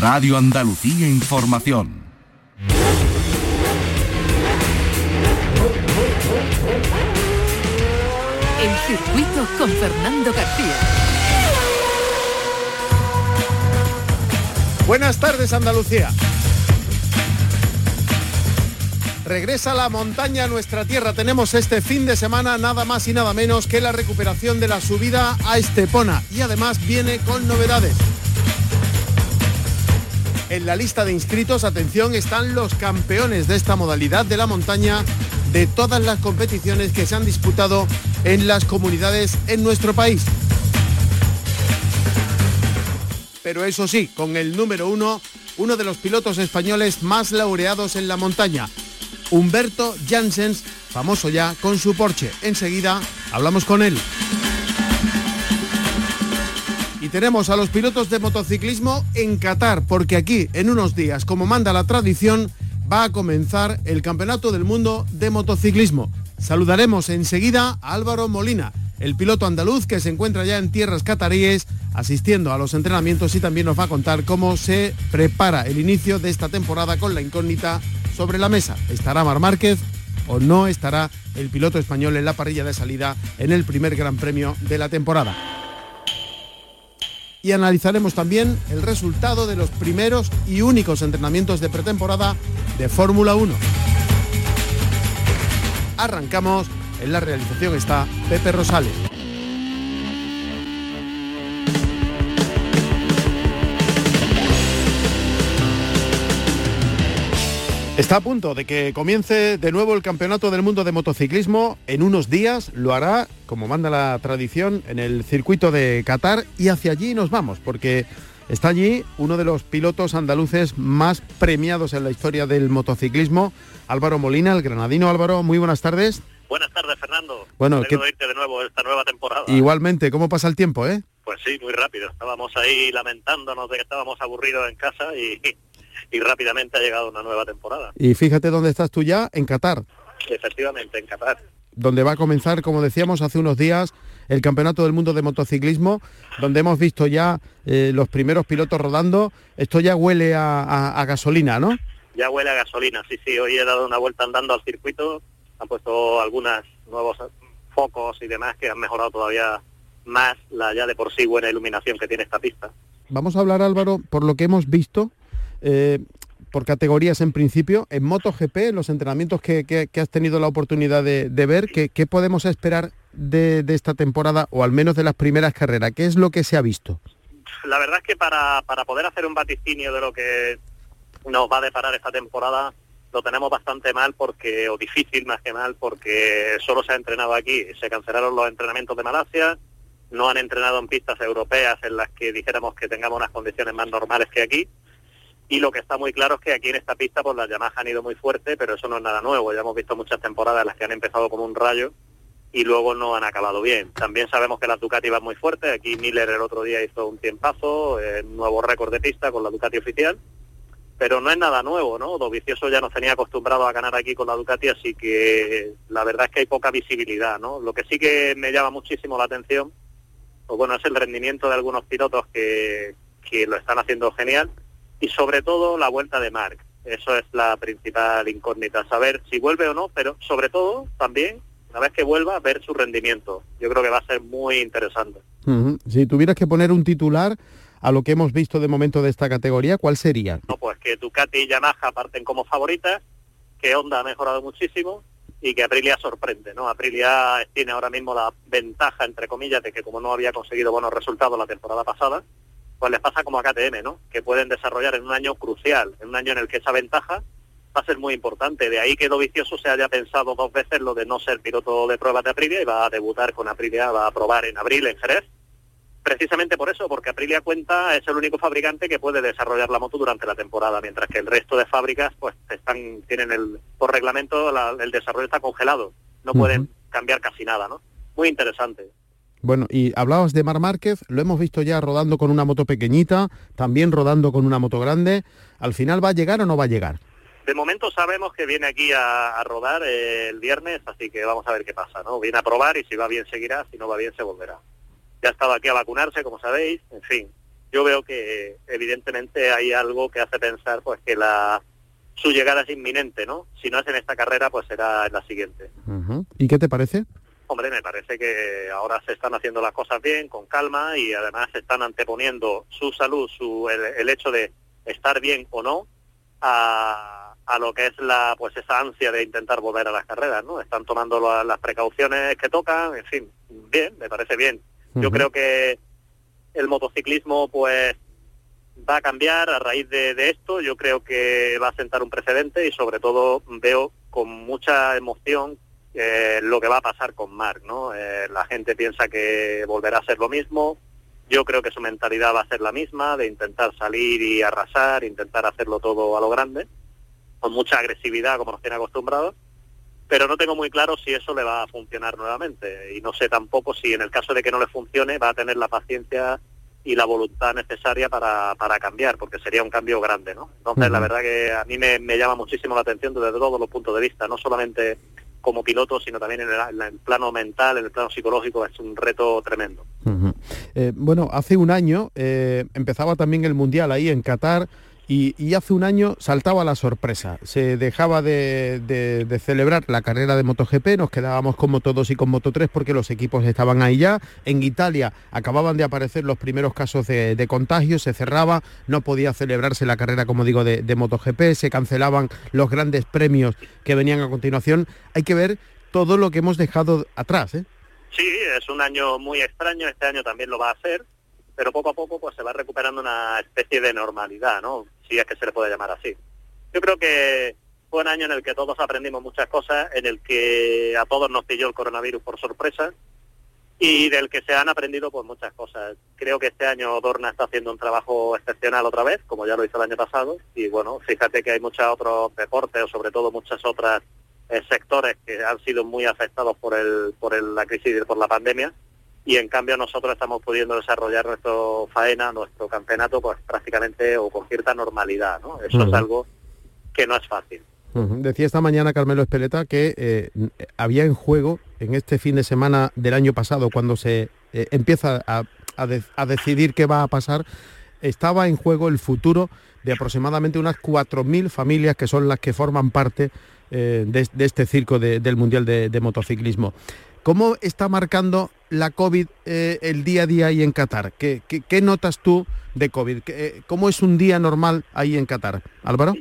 Radio Andalucía Información. El circuito con Fernando García. Buenas tardes Andalucía. Regresa la montaña a nuestra tierra. Tenemos este fin de semana nada más y nada menos que la recuperación de la subida a Estepona. Y además viene con novedades. En la lista de inscritos, atención, están los campeones de esta modalidad de la montaña de todas las competiciones que se han disputado en las comunidades en nuestro país. Pero eso sí, con el número uno, uno de los pilotos españoles más laureados en la montaña, Humberto Janssens, famoso ya con su Porsche. Enseguida hablamos con él. Tenemos a los pilotos de motociclismo en Qatar, porque aquí, en unos días, como manda la tradición, va a comenzar el Campeonato del Mundo de Motociclismo. Saludaremos enseguida a Álvaro Molina, el piloto andaluz que se encuentra ya en tierras cataríes asistiendo a los entrenamientos y también nos va a contar cómo se prepara el inicio de esta temporada con la incógnita sobre la mesa. ¿Estará Mar Márquez o no estará el piloto español en la parrilla de salida en el primer Gran Premio de la temporada? Y analizaremos también el resultado de los primeros y únicos entrenamientos de pretemporada de Fórmula 1. Arrancamos, en la realización está Pepe Rosales. Está a punto de que comience de nuevo el Campeonato del Mundo de Motociclismo. En unos días lo hará, como manda la tradición, en el circuito de Qatar y hacia allí nos vamos, porque está allí uno de los pilotos andaluces más premiados en la historia del motociclismo, Álvaro Molina, el granadino. Álvaro, muy buenas tardes. Buenas tardes, Fernando. Bueno, que... de nuevo esta nueva temporada. Igualmente, ¿cómo pasa el tiempo, eh? Pues sí, muy rápido. Estábamos ahí lamentándonos de que estábamos aburridos en casa y y rápidamente ha llegado una nueva temporada. Y fíjate dónde estás tú ya, en Qatar. Efectivamente, en Qatar. Donde va a comenzar, como decíamos hace unos días, el Campeonato del Mundo de Motociclismo, donde hemos visto ya eh, los primeros pilotos rodando. Esto ya huele a, gasolina, ¿no? Ya huele a gasolina, sí, sí. Hoy he dado una vuelta andando al circuito, han puesto algunos nuevos focos y demás que han mejorado todavía más la ya de por sí buena iluminación que tiene esta pista. Vamos a hablar, Álvaro, por lo que hemos visto, eh, por categorías en principio. En MotoGP, los entrenamientos que, has tenido la oportunidad de, ver, ¿qué, podemos esperar de, esta temporada o al menos de las primeras carreras? ¿Qué es lo que se ha visto? La verdad es que para, para poder hacer un vaticinio de lo que nos va a deparar esta temporada, lo tenemos bastante mal porque, o difícil más que mal, porque solo se ha entrenado aquí. Se cancelaron los entrenamientos de Malasia, no han entrenado en pistas europeas en las que dijéramos que tengamos unas condiciones más normales que aquí y lo que está muy claro es que aquí en esta pista pues las llamadas han ido muy fuerte, pero eso no es nada nuevo. Ya hemos visto muchas temporadas en las que han empezado como un rayo y luego no han acabado bien. También sabemos que la Ducati va muy fuerte. Aquí Miller el otro día hizo un tiempazo, eh, nuevo récord de pista con la Ducati oficial. Pero no es nada nuevo, ¿no? Dovicioso ya nos tenía acostumbrado a ganar aquí con la Ducati, así que la verdad es que hay poca visibilidad, ¿no? Lo que sí que me llama muchísimo la atención, pues bueno, es el rendimiento de algunos pilotos que, que lo están haciendo genial y sobre todo la vuelta de Mark. Eso es la principal incógnita, saber si vuelve o no, pero sobre todo también, una vez que vuelva, ver su rendimiento. Yo creo que va a ser muy interesante. Si tuvieras que poner un titular a lo que hemos visto de momento de esta categoría, ¿cuál sería? No, pues que Ducati y Yamaha parten como favoritas, que Honda ha mejorado muchísimo y que Aprilia sorprende, ¿no? Aprilia tiene ahora mismo la ventaja, entre comillas, de que como no había conseguido buenos resultados la temporada pasada, pues les pasa como a KTM, ¿no? Que pueden desarrollar en un año crucial, en un año en el que esa ventaja va a ser muy importante. De ahí que Vicioso se haya pensado dos veces lo de no ser piloto de pruebas de Aprilia y va a debutar con Aprilia, va a probar en abril en Jerez. Precisamente por eso, porque Aprilia cuenta es el único fabricante que puede desarrollar la moto durante la temporada, mientras que el resto de fábricas pues están tienen el por reglamento el desarrollo está congelado, no pueden cambiar casi nada, ¿no? Muy interesante. Bueno, y hablabas de Mar Márquez, lo hemos visto ya rodando con una moto pequeñita, también rodando con una moto grande. ¿Al final va a llegar o no va a llegar? De momento sabemos que viene aquí a, rodar el viernes, así que vamos a ver qué pasa, ¿no? Viene a probar y si va bien seguirá, si no va bien se volverá. Ya ha estado aquí a vacunarse, como sabéis, en fin. yo veo que evidentemente hay algo que hace pensar pues que la su llegada es inminente, ¿no? Si no es en esta carrera, pues será en la siguiente. ¿Y qué te parece? Hombre, me parece que ahora se están haciendo las cosas bien, con calma, y además se están anteponiendo su salud, su, el, hecho de estar bien o no, a, a, lo que es la pues esa ansia de intentar volver a las carreras, ¿no? Están tomando las precauciones que tocan, en fin, bien, me parece bien. Yo creo que el motociclismo, pues va a cambiar a raíz de, esto. Yo creo que va a sentar un precedente y sobre todo veo con mucha emoción eh, lo que va a pasar con Marc. ¿no? Eh, la gente piensa que volverá a ser lo mismo. Yo creo que su mentalidad va a ser la misma, de intentar salir y arrasar, intentar hacerlo todo a lo grande, con mucha agresividad como nos tiene acostumbrados. Pero no tengo muy claro si eso le va a funcionar nuevamente. Y no sé tampoco si en el caso de que no le funcione va a tener la paciencia y la voluntad necesaria para, para cambiar, porque sería un cambio grande, ¿no? Entonces, la verdad que a mí me, llama muchísimo la atención desde todos los puntos de vista, no solamente como piloto, sino también en el, plano mental, en el plano psicológico, es un reto tremendo. Eh, bueno, hace un año eh, empezaba también el Mundial ahí en Qatar, y, hace un año saltaba la sorpresa. Se dejaba de, celebrar la carrera de MotoGP, nos quedábamos con Moto 2 y con Moto 3 porque los equipos estaban ahí ya. En Italia acababan de aparecer los primeros casos de, contagio, se cerraba, no podía celebrarse la carrera, como digo, de, MotoGP, se cancelaban los grandes premios que venían a continuación. Hay que ver todo lo que hemos dejado atrás. ¿eh? Sí, es un año muy extraño, este año también lo va a hacer pero poco a poco pues se va recuperando una especie de normalidad, ¿no? Si es que se le puede llamar así. Yo creo que fue un año en el que todos aprendimos muchas cosas, en el que a todos nos pilló el coronavirus por sorpresa y del que se han aprendido pues muchas cosas. Creo que este año Dorna está haciendo un trabajo excepcional otra vez, como ya lo hizo el año pasado, y bueno, fíjate que hay muchos otros deportes o sobre todo muchas otras eh, sectores que han sido muy afectados por el por la crisis y por la pandemia y en cambio nosotros estamos pudiendo desarrollar nuestro faena, nuestro campeonato, pues prácticamente o con cierta normalidad, ¿no? Eso es algo que no es fácil. Decía esta mañana Carmelo Espeleta que eh, había en juego en este fin de semana del año pasado, cuando se eh, empieza a, decidir qué va a pasar, estaba en juego el futuro de aproximadamente unas 4.000 familias que son las que forman parte eh, de, este circo del Mundial de Motociclismo. ¿Cómo está marcando la COVID eh, el día a día ahí en Qatar? ¿Qué, notas tú de COVID? Eh, ¿Cómo es un día normal ahí en Qatar? Álvaro.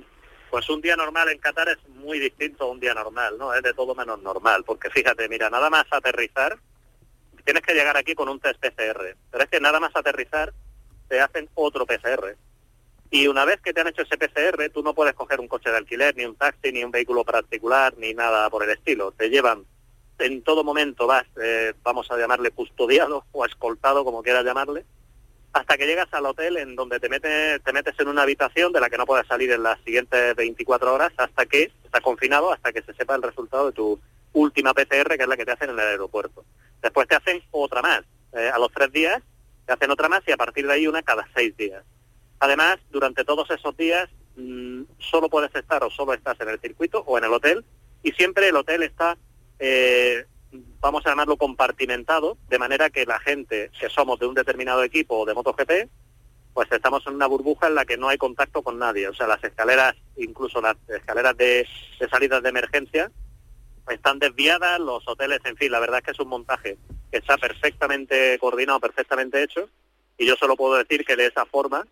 Pues un día normal en Qatar es muy distinto a un día normal, ¿no? Es de todo menos normal, porque fíjate, mira, nada más aterrizar, tienes que llegar aquí con un test PCR, pero es que nada más aterrizar te hacen otro PCR. Y una vez que te han hecho ese PCR, tú no puedes coger un coche de alquiler, ni un taxi, ni un vehículo particular, ni nada por el estilo. Te llevan en todo momento vas, eh, vamos a llamarle custodiado o escoltado, como quieras llamarle, hasta que llegas al hotel en donde te metes, te metes en una habitación de la que no puedes salir en las siguientes 24 horas hasta que está confinado, hasta que se sepa el resultado de tu última PCR, que es la que te hacen en el aeropuerto. Después te hacen otra más. Eh, a los tres días te hacen otra más y a partir de ahí una cada seis días. Además, durante todos esos días mm, solo puedes estar o solo estás en el circuito o en el hotel y siempre el hotel está eh, vamos a llamarlo compartimentado, de manera que la gente que somos de un determinado equipo de MotoGP, pues estamos en una burbuja en la que no hay contacto con nadie. O sea, las escaleras, incluso las escaleras de salidas de emergencia, están desviadas, los hoteles, en fin, la verdad es que es un montaje que está perfectamente coordinado, perfectamente hecho, y yo solo puedo decir que de esa forma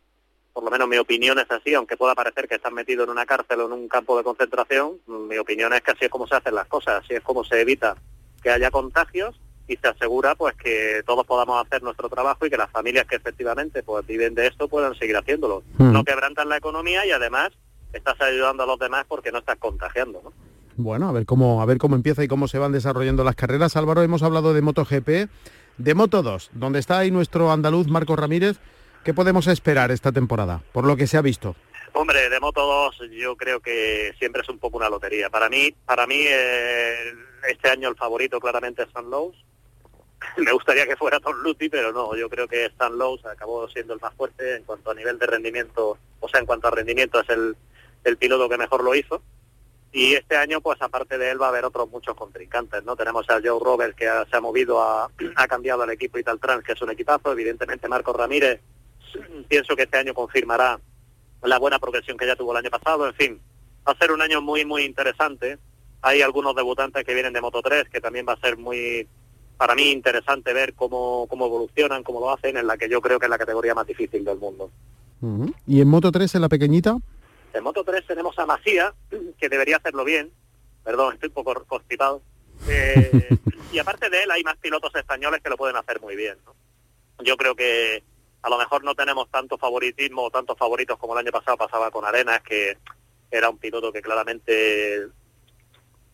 por lo menos mi opinión es así, aunque pueda parecer que están metidos en una cárcel o en un campo de concentración, mi opinión es que así es como se hacen las cosas, así es como se evita que haya contagios y se asegura pues que todos podamos hacer nuestro trabajo y que las familias que efectivamente pues viven de esto puedan seguir haciéndolo. Hmm. No quebrantan la economía y además estás ayudando a los demás porque no estás contagiando, ¿no? Bueno, a ver cómo a ver cómo empieza y cómo se van desarrollando las carreras. Álvaro, hemos hablado de MotoGP, de Moto 2, donde está ahí nuestro andaluz Marco Ramírez ¿Qué podemos esperar esta temporada, por lo que se ha visto? Hombre, de Moto 2 yo creo que siempre es un poco una lotería. Para mí, para mí eh, este año el favorito claramente es San Lowe's. Me gustaría que fuera Tom Lutti, pero no, yo creo que Stan Lowe's acabó siendo el más fuerte en cuanto a nivel de rendimiento, o sea, en cuanto a rendimiento es el, el piloto que mejor lo hizo. Y este año, pues aparte de él, va a haber otros muchos contrincantes, ¿no? Tenemos a Joe Roberts, que se ha movido, a, ha cambiado al equipo Ital Trans, que es un equipazo. Evidentemente, Marcos Ramírez pienso que este año confirmará la buena progresión que ya tuvo el año pasado, en fin, va a ser un año muy, muy interesante. Hay algunos debutantes que vienen de Moto 3 que también va a ser muy, para mí, interesante ver cómo, cómo evolucionan, cómo lo hacen, en la que yo creo que es la categoría más difícil del mundo. ¿Y en Moto 3, en la pequeñita? En Moto 3 tenemos a Macía, que debería hacerlo bien. Perdón, estoy un poco constipado. Eh, y aparte de él hay más pilotos españoles que lo pueden hacer muy bien. Yo creo que a lo mejor no tenemos tanto favoritismo o tantos favoritos como el año pasado pasaba con Arenas, que era un piloto que claramente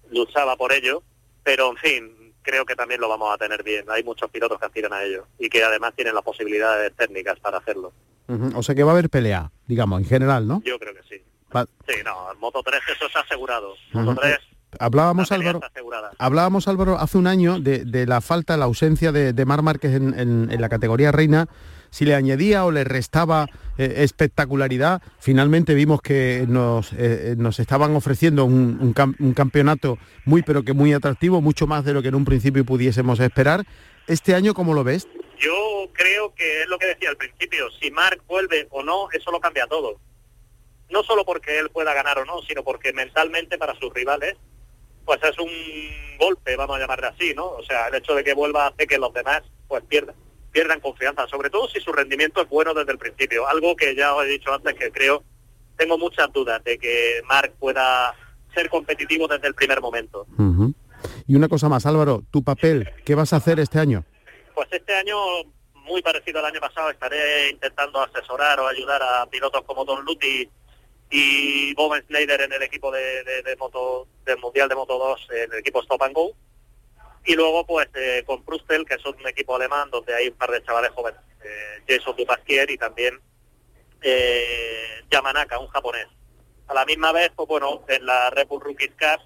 luchaba por ello, pero en fin, creo que también lo vamos a tener bien. Hay muchos pilotos que aspiran a ello y que además tienen las posibilidades técnicas para hacerlo. O sea que va a haber pelea, digamos, en general, ¿no? Yo creo que sí. Sí, no, Moto 3 eso es asegurado. Moto 3 Hablábamos, Álvaro, hablábamos, Álvaro, hace un año de, la falta, la ausencia de, de Mar Márquez en, la categoría reina. Si le añadía o le restaba eh, espectacularidad, finalmente vimos que nos, eh, nos estaban ofreciendo un, campeonato muy, pero que muy atractivo, mucho más de lo que en un principio pudiésemos esperar. ¿Este año cómo lo ves? Yo creo que es lo que decía al principio, si Marc vuelve o no, eso lo cambia todo. No solo porque él pueda ganar o no, sino porque mentalmente para sus rivales pues es un golpe, vamos a llamarle así, ¿no? O sea, el hecho de que vuelva hace que los demás pues pierdan, pierdan confianza, sobre todo si su rendimiento es bueno desde el principio, algo que ya os he dicho antes que creo, tengo muchas dudas de que Marc pueda ser competitivo desde el primer momento. Y una cosa más, Álvaro, tu papel, ¿qué vas a hacer este año? Pues este año, muy parecido al año pasado, estaré intentando asesorar o ayudar a pilotos como Don Luti y Bob Snyder en el equipo de, moto del Mundial de Moto 2 en el equipo Stop and Go. Y luego pues eh, con Prustel, que es un equipo alemán donde hay un par de chavales jóvenes, eh, Jason Dupasquier y también eh, Yamanaka, un japonés. A la misma vez, pues bueno, en la Red Bull Rookies Cup,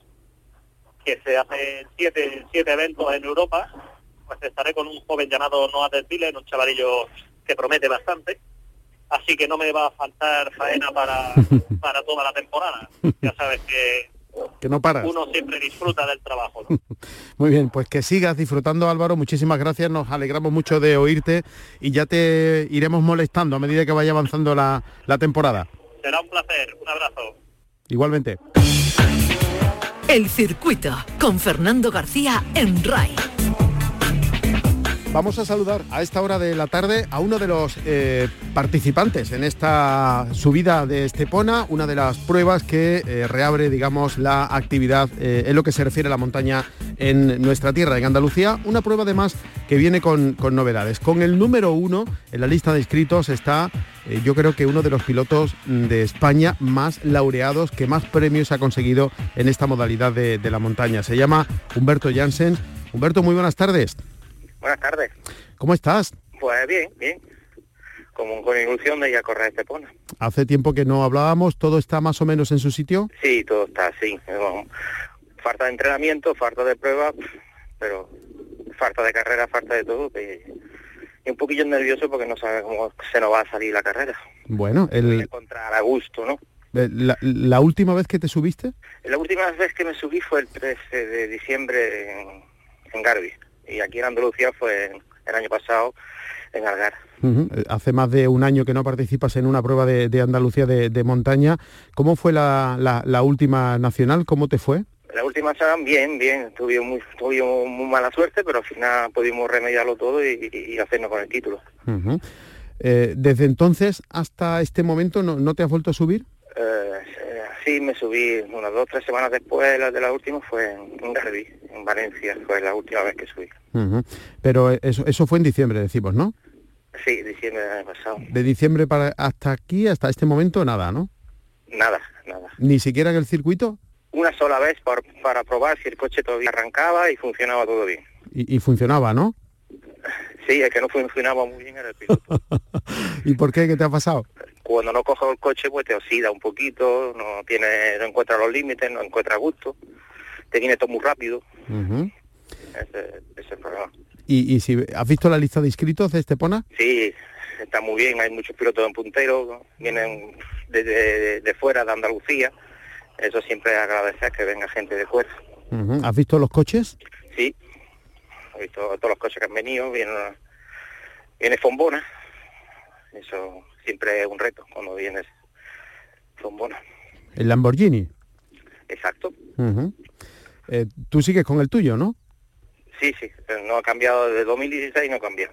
que se hacen siete, siete eventos en Europa, pues estaré con un joven llamado Noah Desville, un chavalillo que promete bastante así que no me va a faltar faena para, para toda la temporada. Ya sabes que que no paras. Uno siempre disfruta del trabajo. Muy bien, pues que sigas disfrutando Álvaro, muchísimas gracias, nos alegramos mucho de oírte y ya te iremos molestando a medida que vaya avanzando la, la temporada. Será un placer, un abrazo. Igualmente. El circuito con Fernando García en RAI. Vamos a saludar a esta hora de la tarde a uno de los eh, participantes en esta subida de Estepona, una de las pruebas que eh, reabre, digamos, la actividad eh, en lo que se refiere a la montaña en nuestra tierra, en Andalucía. Una prueba además que viene con, con novedades. Con el número uno en la lista de inscritos está, yo creo que uno de los pilotos de España más laureados, que más premios ha conseguido en esta modalidad de, la montaña. Se llama Humberto Jansen. Humberto, muy buenas tardes. Buenas tardes. ¿Cómo estás? Pues bien, bien. Como con ilusión de ir a correr Estepona. Hace tiempo que no hablábamos, ¿todo está más o menos en su sitio? Sí, todo está así. falta de entrenamiento, falta de prueba, pero falta de carrera, falta de todo. Y un poquillo nervioso porque no sabe cómo se nos va a salir la carrera. Bueno, el... Encontrar a gusto, ¿no? La, última vez que te subiste? La última vez que me subí fue el 13 de diciembre en, en Garbi y aquí en Andalucía fue el año pasado en Algar. Hace más de un año que no participas en una prueba de, Andalucía de, montaña. ¿Cómo fue la, última nacional? ¿Cómo te fue? La última nacional, bien, bien. Tuvimos muy, tuvimos muy mala suerte, pero al final pudimos remediarlo todo y, hacernos con el título. Eh, ¿Desde entonces hasta este momento no, no te has vuelto a subir? Eh, sí, me subí unas dos tres semanas después, la de la última fue en Garbi, en Valencia, fue la última vez que subí. Pero eso, eso fue en diciembre, decimos, ¿no? Sí, diciembre del año pasado. De diciembre para hasta aquí, hasta este momento, nada, ¿no? Nada, nada. ¿Ni siquiera en el circuito? Una sola vez para probar si el coche todavía arrancaba y funcionaba todo bien. y funcionaba, ¿no? Sí, es que no funcionaba muy bien en el piloto. ¿Y por qué? ¿Qué te ha pasado? Cuando no cojo el coche, pues te oxida un poquito, no tiene, no encuentra los límites, no encuentra gusto, te viene todo muy rápido. Ese, es el problema. ¿Y, si has visto la lista de inscritos de Estepona? Sí, está muy bien, hay muchos pilotos en puntero, vienen de, de, fuera de Andalucía, eso siempre agradece que venga gente de fuera. ¿Has visto los coches? Sí, he visto todos los coches que han venido, viene, viene Fombona, Eso siempre es un reto cuando vienes Fombona. El Lamborghini. Exacto. Eh, tú sigues con el tuyo, ¿no? Sí, sí, no ha cambiado desde 2016, no cambia.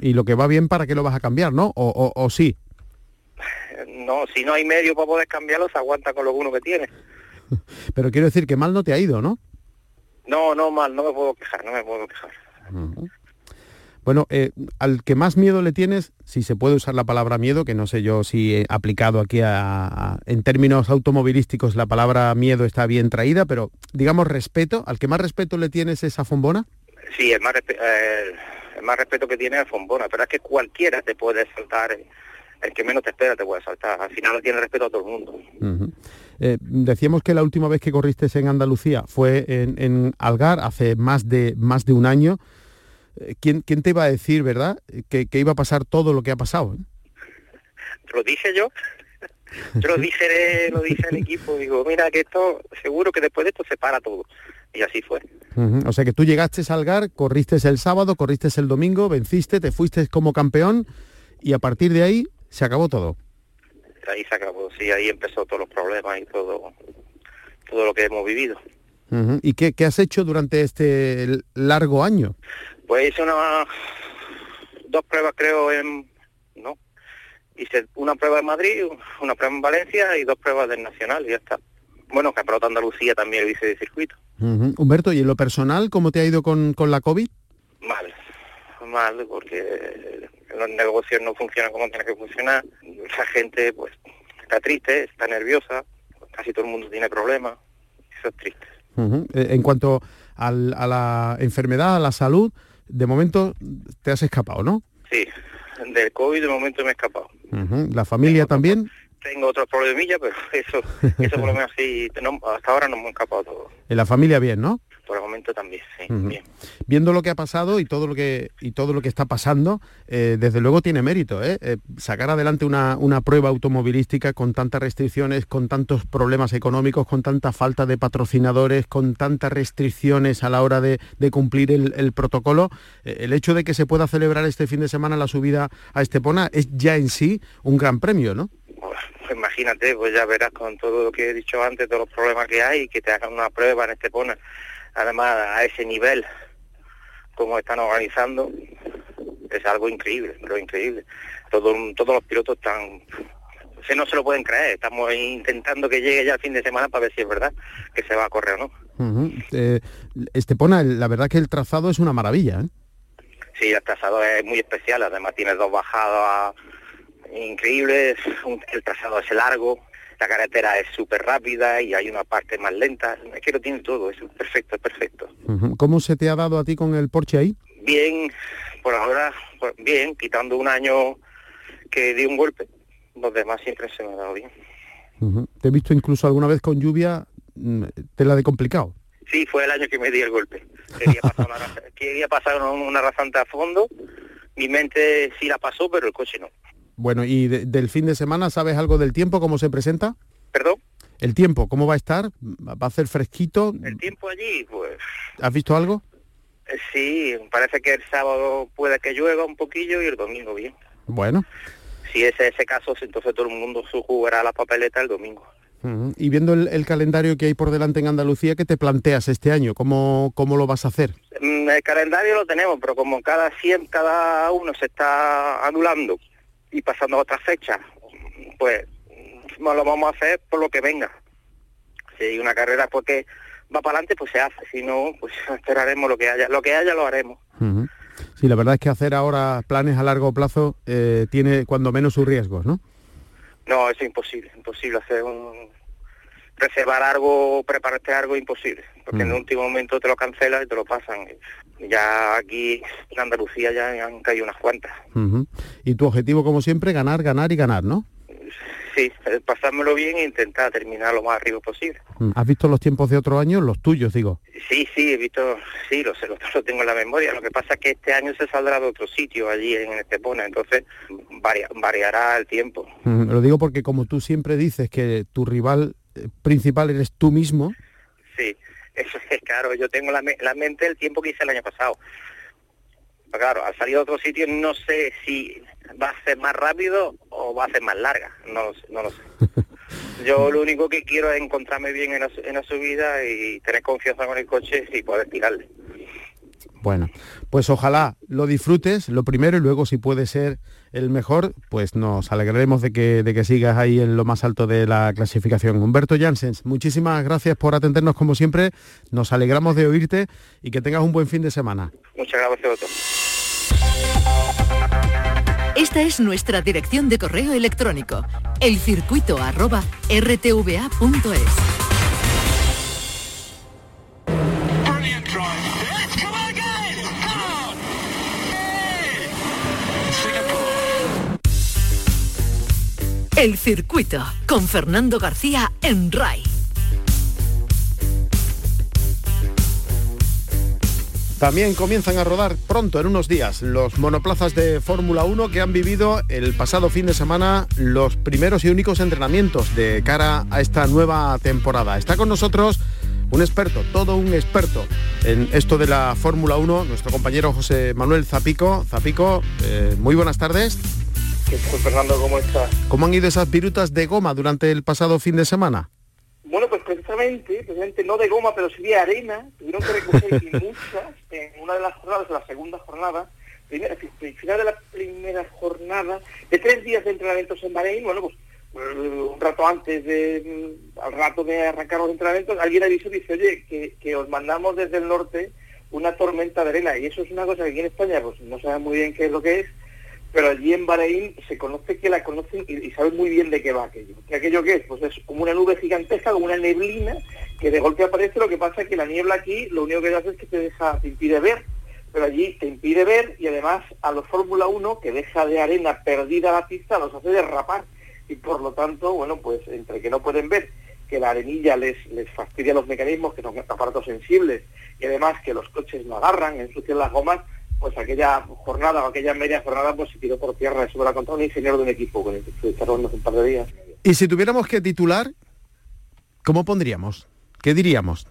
Y lo que va bien, ¿para qué lo vas a cambiar, no? ¿O, o, sí? No, si no hay medio para poder cambiarlo, se aguanta con lo uno que tiene. Pero quiero decir que mal no te ha ido, ¿no? No, no mal, no me puedo quejar, no me puedo quejar. Bueno, eh, al que más miedo le tienes, si se puede usar la palabra miedo, que no sé yo si he aplicado aquí a, en términos automovilísticos la palabra miedo está bien traída, pero digamos respeto, ¿al que más respeto le tienes es a Fombona? Sí, el más, eh, el más respeto que tiene es Fombona, pero es que cualquiera te puede saltar, el que menos te espera te puede saltar, al final tiene respeto a todo el mundo. Eh, decíamos que la última vez que corriste en Andalucía fue en, en Algar, hace más de, más de un año. Eh, ¿quién, ¿quién te iba a decir, verdad, que, iba a pasar todo lo que ha pasado? Lo dije yo. Yo lo dije, lo dije al equipo, digo, mira que esto, seguro que después de esto se para todo. Y así fue. O sea que tú llegaste a Algar, corriste el sábado, corriste el domingo, venciste, te fuiste como campeón y a partir de ahí se acabó todo. Ahí se acabó, sí, ahí empezó todos los problemas y todo, todo lo que hemos vivido. ¿Y qué, qué, has hecho durante este largo año? Pues hice una, dos pruebas creo en, no, hice una prueba en Madrid, una prueba en Valencia y dos pruebas del Nacional y ya está. Bueno, que de Andalucía también lo hice de circuito. Humberto, ¿y en lo personal cómo te ha ido con, con la COVID? Mal, mal, porque los negocios no funcionan como tiene que funcionar. La gente pues está triste, está nerviosa, casi todo el mundo tiene problemas, eso es triste. Eh, en cuanto a la enfermedad, a la salud, de momento te has escapado, ¿no? Sí, del COVID de momento me he escapado. ¿La familia también? Tengo otros problemillas, pero eso, eso por lo menos sí, hasta ahora no me he escapado todo. En la familia bien, ¿no? Por el momento también, sí. Viendo lo que ha pasado y todo lo que y todo lo que está pasando, eh, desde luego tiene mérito, ¿eh? ¿eh? sacar adelante una, una, prueba automovilística con tantas restricciones, con tantos problemas económicos, con tanta falta de patrocinadores, con tantas restricciones a la hora de, cumplir el, protocolo, el hecho de que se pueda celebrar este fin de semana la subida a Estepona es ya en sí un gran premio, ¿no? Pues imagínate, pues ya verás con todo lo que he dicho antes, todos los problemas que hay, que te hagan una prueba en Estepona además a ese nivel como están organizando es algo increíble, pero increíble. todos los pilotos están se no se lo pueden creer, estamos intentando que llegue ya el fin de semana para ver si es verdad que se va a correr o no. Eh, Estepona, la verdad que el trazado es una maravilla. ¿eh? Sí, el trazado es muy especial, además tiene dos bajadas increíbles, el trazado es largo, la carretera es súper rápida y hay una parte más lenta. Es que lo tiene todo, es perfecto, es perfecto. ¿Cómo se te ha dado a ti con el Porsche ahí? Bien, por ahora, bien, quitando un año que di un golpe. Los demás siempre se me ha dado bien. Te he visto incluso alguna vez con lluvia, mm, te la de complicado. Sí, fue el año que me di el golpe. Quería pasar una, una rasante a fondo. Mi mente sí la pasó, pero el coche no. Bueno, ¿y del fin de semana sabes algo del tiempo, cómo se presenta? ¿Perdón? El tiempo, ¿cómo va a estar? ¿Va a ser fresquito? El tiempo allí, pues... ¿Has visto algo? Eh, sí, parece que el sábado puede que llueva un poquillo y el domingo bien. Bueno. Si es ese caso, entonces todo el mundo jugará la papeleta el domingo. Y viendo el, calendario que hay por delante en Andalucía, ¿qué te planteas este año? ¿Cómo, cómo lo vas a hacer? Mm, el calendario lo tenemos, pero como cada 100, cada uno se está anulando y pasando a otra fecha, pues no lo vamos a hacer por lo que venga. Si hay una carrera porque va para adelante, pues se hace. Si no, pues esperaremos lo que haya. Lo que haya lo haremos. Sí, la verdad es que hacer ahora planes a largo plazo eh, tiene cuando menos sus riesgos, ¿no? No, es imposible, imposible hacer un, reservar algo, prepararte algo imposible, porque en el último momento te lo cancelas y te lo pasan. Ya aquí en Andalucía ya han caído unas cuantas. Y tu objetivo, como siempre, ganar, ganar y ganar, ¿no? Sí, pasármelo bien e intentar terminar lo más arriba posible. ¿Has visto los tiempos de otro año, los tuyos, digo? Sí, sí, he visto, sí, lo sé, lo, tengo en la memoria. Lo que pasa es que este año se saldrá de otro sitio allí en Estepona, entonces variará el tiempo. Lo digo porque como tú siempre dices que tu rival principal eres tú mismo. Sí, eso es claro, yo tengo la, la mente el tiempo que hice el año pasado. claro, al salir a otro sitio no sé si va a ser más rápido o va a ser más larga, no lo sé. No lo sé. Yo lo único que quiero es encontrarme bien en la, en la subida y tener confianza con el coche y poder tirarle. Bueno, pues ojalá lo disfrutes, lo primero, y luego si puede ser el mejor, pues nos alegraremos de que, de que sigas ahí en lo más alto de la clasificación. Humberto Janssens, muchísimas gracias por atendernos como siempre, nos alegramos de oírte y que tengas un buen fin de semana. Muchas gracias todos. Esta es nuestra dirección de correo electrónico, elcircuito.rtva.es. El circuito con Fernando García en RAI. También comienzan a rodar pronto, en unos días, los monoplazas de Fórmula 1 que han vivido el pasado fin de semana los primeros y únicos entrenamientos de cara a esta nueva temporada. Está con nosotros un experto, todo un experto en esto de la Fórmula 1, nuestro compañero José Manuel Zapico. Zapico, eh, muy buenas tardes. ¿Qué Fernando? ¿Cómo estás? ¿Cómo han ido esas virutas de goma durante el pasado fin de semana? Bueno, pues precisamente, precisamente no de goma, pero sí de arena, tuvieron que recoger muchas en una de las jornadas, la segunda jornada, primera, final de la primera jornada, de tres días de entrenamientos en Bahrein, bueno, pues eh, un rato antes de, al rato de arrancar los entrenamientos, alguien avisó y dice, oye, que, que os mandamos desde el norte una tormenta de arena, y eso es una cosa que aquí en España pues no sabe muy bien qué es lo que es, pero allí en Bahrein se conoce que la conocen y, saben muy bien de qué va aquello. ¿Qué aquello qué es? Pues es como una nube gigantesca, como una neblina, que de golpe aparece, lo que pasa es que la niebla aquí lo único que hace es que te deja, te impide ver, pero allí te impide ver y además a los Fórmula 1, que deja de arena perdida la pista, los hace derrapar. Y por lo tanto, bueno, pues entre que no pueden ver que la arenilla les, les fastidia los mecanismos, que son aparatos sensibles, y además que los coches no agarran, ensucian las gomas, pues aquella jornada o aquella media jornada pues se tiró por tierra. Eso me lo ha contado un ingeniero de un equipo con el que estuvimos un par de días. Y si tuviéramos que titular, ¿cómo pondríamos? ¿Qué diríamos?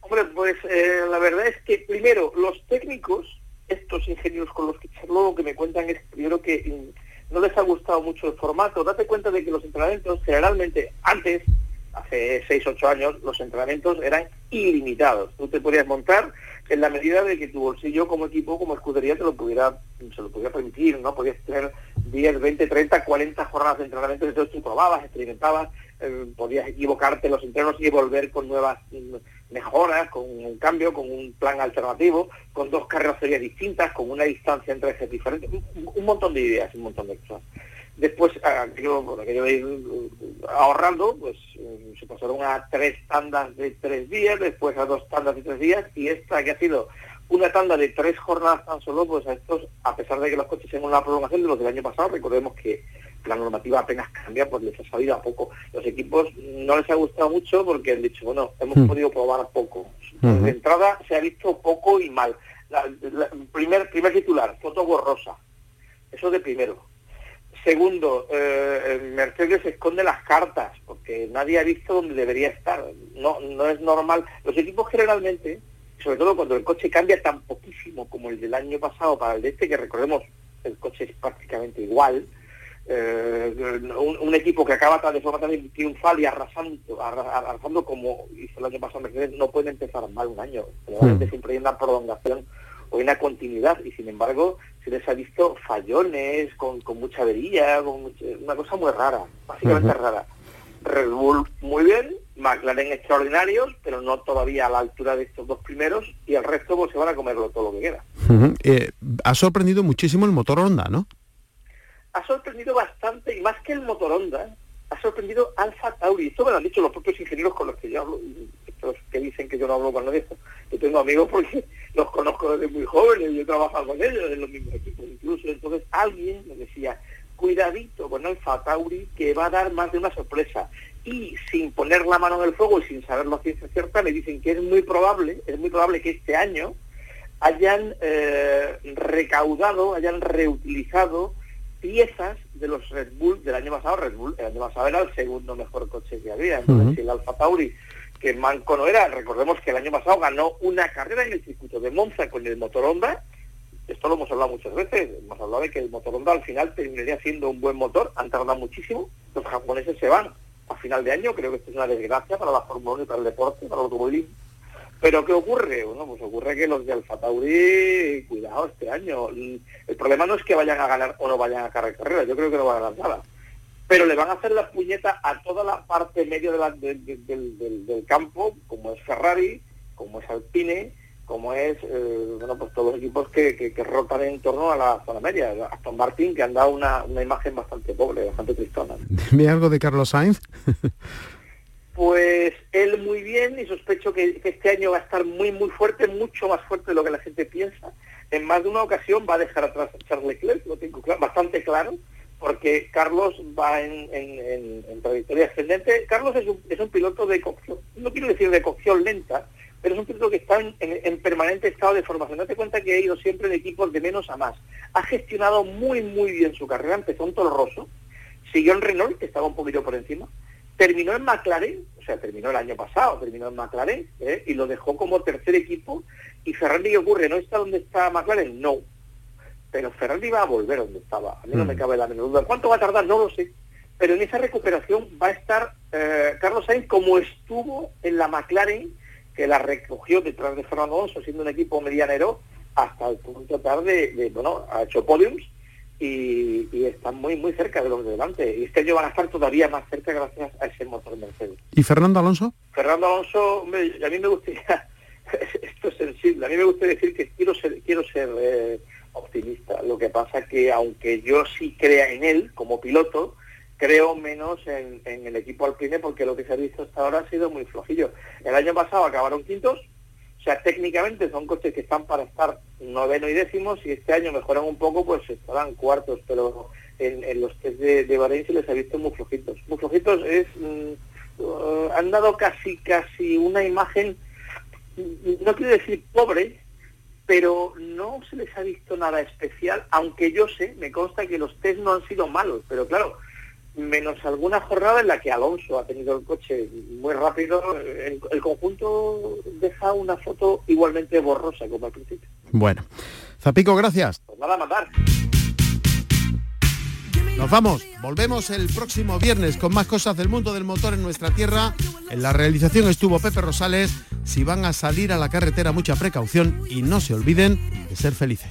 Hombre, pues eh, la verdad es que primero los técnicos, estos ingenieros con los que charlo, lo que me cuentan es primero que mm, no les ha gustado mucho el formato. Date cuenta de que los entrenamientos generalmente antes hace 6, 8 años, los entrenamientos eran ilimitados. Tú te podías montar en la medida de que tu bolsillo como equipo, como escudería, te lo pudiera, se lo pudiera permitir, ¿no? Podías tener 10, 20, 30, 40 jornadas de entrenamiento, entonces tú probabas, experimentabas, eh, podías equivocarte en los entrenos y volver con nuevas mm, mejoras, con un cambio, con un plan alternativo, con dos carrocerías distintas, con una distancia entre ejes diferentes, un montón de ideas, un montón de cosas. Después, aquello, por aquello de ir uh, ahorrando, pues eh, se pasaron a tres tandas de tres días, después a dos tandas de tres días, y esta que ha sido una tanda de tres jornadas tan solo, pues a estos, a pesar de que los coches tengan una prolongación de los del año pasado, recordemos que la normativa apenas cambia, pues les ha salido a poco. Los equipos no les ha gustado mucho porque han dicho, bueno, hemos hmm. podido probar poco. De entrada se ha visto poco y mal. primer, primer titular, foto borrosa. Eso de primero Segundo, eh, Mercedes esconde las cartas porque nadie ha visto dónde debería estar. No, no es normal. Los equipos generalmente, sobre todo cuando el coche cambia tan poquísimo como el del año pasado para el de este, que recordemos el coche es prácticamente igual, eh, un, equipo que acaba de forma tan triunfal y arrasando, arrasando como hizo el año pasado Mercedes, no puede empezar mal un año. Probablemente hmm. siempre hay una prolongación o una continuidad y sin embargo se les ha visto fallones con, mucha avería, con una cosa muy rara, básicamente rara. Red Bull muy bien, McLaren extraordinarios, pero no todavía a la altura de estos dos primeros y el resto pues se van a comerlo todo lo que queda. Eh, ha sorprendido muchísimo el motor Honda, ¿no? Ha sorprendido bastante y más que el motor Honda, ha sorprendido Alfa Tauri. Esto me lo han dicho los propios ingenieros con los que yo hablo, estos que dicen que yo no hablo con nadie. Yo tengo amigos porque los conozco desde muy jóvenes, yo he trabajado con ellos en los mismos equipos incluso. Entonces alguien me decía, cuidadito con Alfa Tauri que va a dar más de una sorpresa. Y sin poner la mano en el fuego y sin saber la ciencia cierta, me dicen que es muy probable, es muy probable que este año hayan eh, recaudado, hayan reutilizado piezas de los Red Bull del año pasado. Red Bull el año pasado era el segundo mejor coche que había. Entonces, el Alfa Tauri, que Manco no era, recordemos que el año pasado ganó una carrera en el circuito de Monza con el motor Honda, esto lo hemos hablado muchas veces, hemos hablado de que el motor Honda al final terminaría siendo un buen motor, han tardado muchísimo, los japoneses se van a final de año, creo que esto es una desgracia para la Fórmula 1 y para el deporte, para el automovilismo. Pero ¿qué ocurre? Bueno, pues ocurre que los de Alfa Tauri, cuidado este año, el problema no es que vayan a ganar o no vayan a cargar carrera, yo creo que no van a ganar nada. Pero le van a hacer la puñeta a toda la parte medio del campo, como es Ferrari, como es Alpine, como es eh, bueno pues todos los equipos que, que, rotan en torno a la zona media. Aston Martin que han dado una, una imagen bastante pobre, bastante tristona. Dime algo de Carlos Sainz. pues él muy bien y sospecho que, este año va a estar muy muy fuerte, mucho más fuerte de lo que la gente piensa. En más de una ocasión va a dejar atrás a Charles Leclerc, lo tengo bastante claro, porque Carlos va en, en, trayectoria ascendente. Carlos es un, es un piloto de cocción, no quiero decir de cocción lenta, pero es un piloto que está en, permanente estado de formación. Date cuenta que ha ido siempre de equipos de menos a más. Ha gestionado muy, muy bien su carrera. Empezó en Toro Rosso, siguió en Renault, que estaba un poquito por encima, terminó en McLaren, o sea, terminó el año pasado, terminó en McLaren, ¿eh? y lo dejó como tercer equipo. Y Ferrari, ¿qué ocurre? ¿No está donde está McLaren? No. Pero Ferrari va a volver donde estaba. A mí no me mm. cabe la menor duda. ¿Cuánto va a tardar? No lo sé. Pero en esa recuperación va a estar eh, Carlos Sainz como estuvo en la McLaren que la recogió detrás de Fernando Alonso, siendo un equipo medianero, hasta el punto tarde de, bueno, ha hecho podiums y, están muy muy cerca de los de delante. Y este año van a estar todavía más cerca gracias a ese motor Mercedes. ¿Y Fernando Alonso? Fernando Alonso, a mí me gustaría, esto es sensible, a mí me gustaría decir que quiero ser, quiero ser eh, optimista. Lo que pasa que aunque yo sí crea en él como piloto, creo menos en, el equipo alpine porque lo que se ha visto hasta ahora ha sido muy flojillo. El año pasado acabaron quintos, o sea, técnicamente son coches que están para estar noveno y décimos y este año mejoran un poco, pues estarán cuartos, pero en, los test de, de se les ha visto muy flojitos. Muy flojitos es... Mm, uh, han dado casi, casi una imagen, no quiero decir pobre, pero no se les ha visto nada especial, aunque yo sé, me consta que los test no han sido malos, pero claro, menos alguna jornada en la que Alonso ha tenido el coche muy rápido, el, conjunto deja una foto igualmente borrosa como al principio. Bueno, Zapico, gracias. Pues nada, matar. Nos vamos, volvemos el próximo viernes con más cosas del mundo del motor en nuestra tierra. En la realización estuvo Pepe Rosales. Si van a salir a la carretera, mucha precaución y no se olviden de ser felices.